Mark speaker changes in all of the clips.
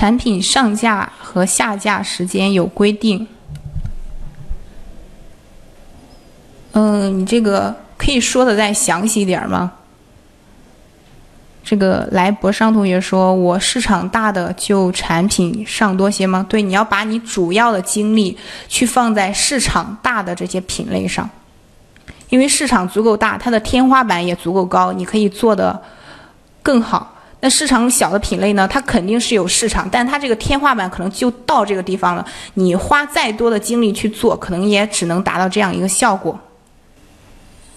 Speaker 1: 产品上架和下架时间有规定。嗯，你这个可以说的再详细一点吗？这个来博商同学说：“我市场大的就产品上多些吗？”对，你要把你主要的精力去放在市场大的这些品类上，因为市场足够大，它的天花板也足够高，你可以做的更好。那市场小的品类呢？它肯定是有市场，但它这个天花板可能就到这个地方了。你花再多的精力去做，可能也只能达到这样一个效果。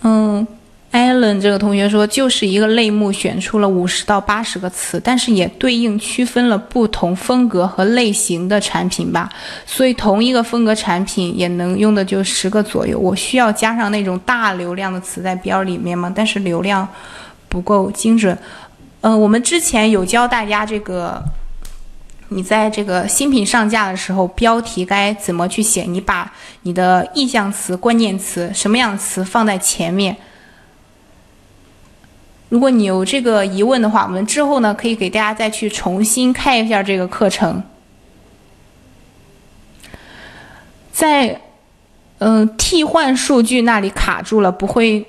Speaker 1: 嗯，Allen 这个同学说，就是一个类目选出了五十到八十个词，但是也对应区分了不同风格和类型的产品吧。所以同一个风格产品也能用的就十个左右。我需要加上那种大流量的词在标里面吗？但是流量不够精准。嗯，我们之前有教大家这个，你在这个新品上架的时候，标题该怎么去写？你把你的意向词、关键词什么样的词放在前面。如果你有这个疑问的话，我们之后呢可以给大家再去重新开一下这个课程。在嗯替换数据那里卡住了，不会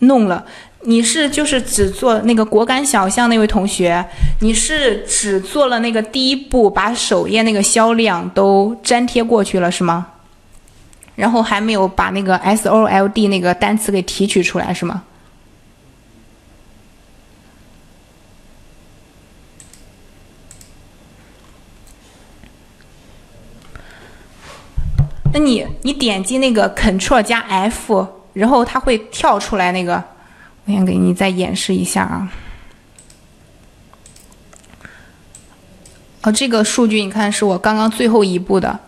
Speaker 1: 弄了。你是就是只做那个果敢小巷那位同学，你是只做了那个第一步，把首页那个销量都粘贴过去了是吗？然后还没有把那个 S O L D 那个单词给提取出来是吗？那你你点击那个 Ctrl 加 F，然后它会跳出来那个。我先给你再演示一下啊。哦，这个数据你看是我刚刚最后一步的。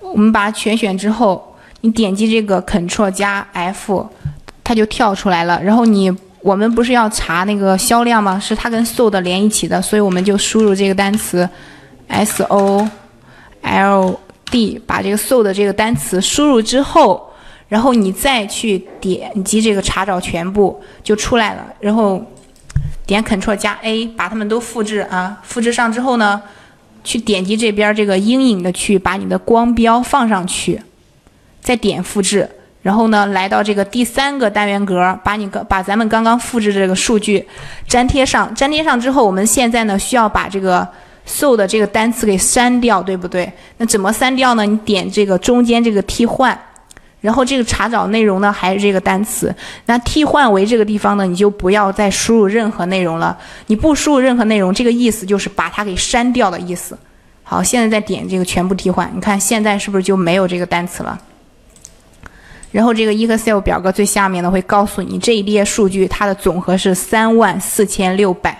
Speaker 1: 我们把它全选之后，你点击这个 Ctrl 加 F，它就跳出来了。然后你我们不是要查那个销量吗？是它跟 Sold 连一起的，所以我们就输入这个单词 S O L D，把这个 Sold 这个单词输入之后。然后你再去点击这个查找全部就出来了，然后点 Ctrl 加 A 把它们都复制啊，复制上之后呢，去点击这边这个阴影的区域，把你的光标放上去，再点复制，然后呢来到这个第三个单元格，把你个把咱们刚刚复制这个数据粘贴上，粘贴上之后，我们现在呢需要把这个 so 的这个单词给删掉，对不对？那怎么删掉呢？你点这个中间这个替换。然后这个查找内容呢，还是这个单词。那替换为这个地方呢，你就不要再输入任何内容了。你不输入任何内容，这个意思就是把它给删掉的意思。好，现在再点这个全部替换，你看现在是不是就没有这个单词了？然后这个 Excel 表格最下面呢，会告诉你这一列数据它的总和是三万四千六百。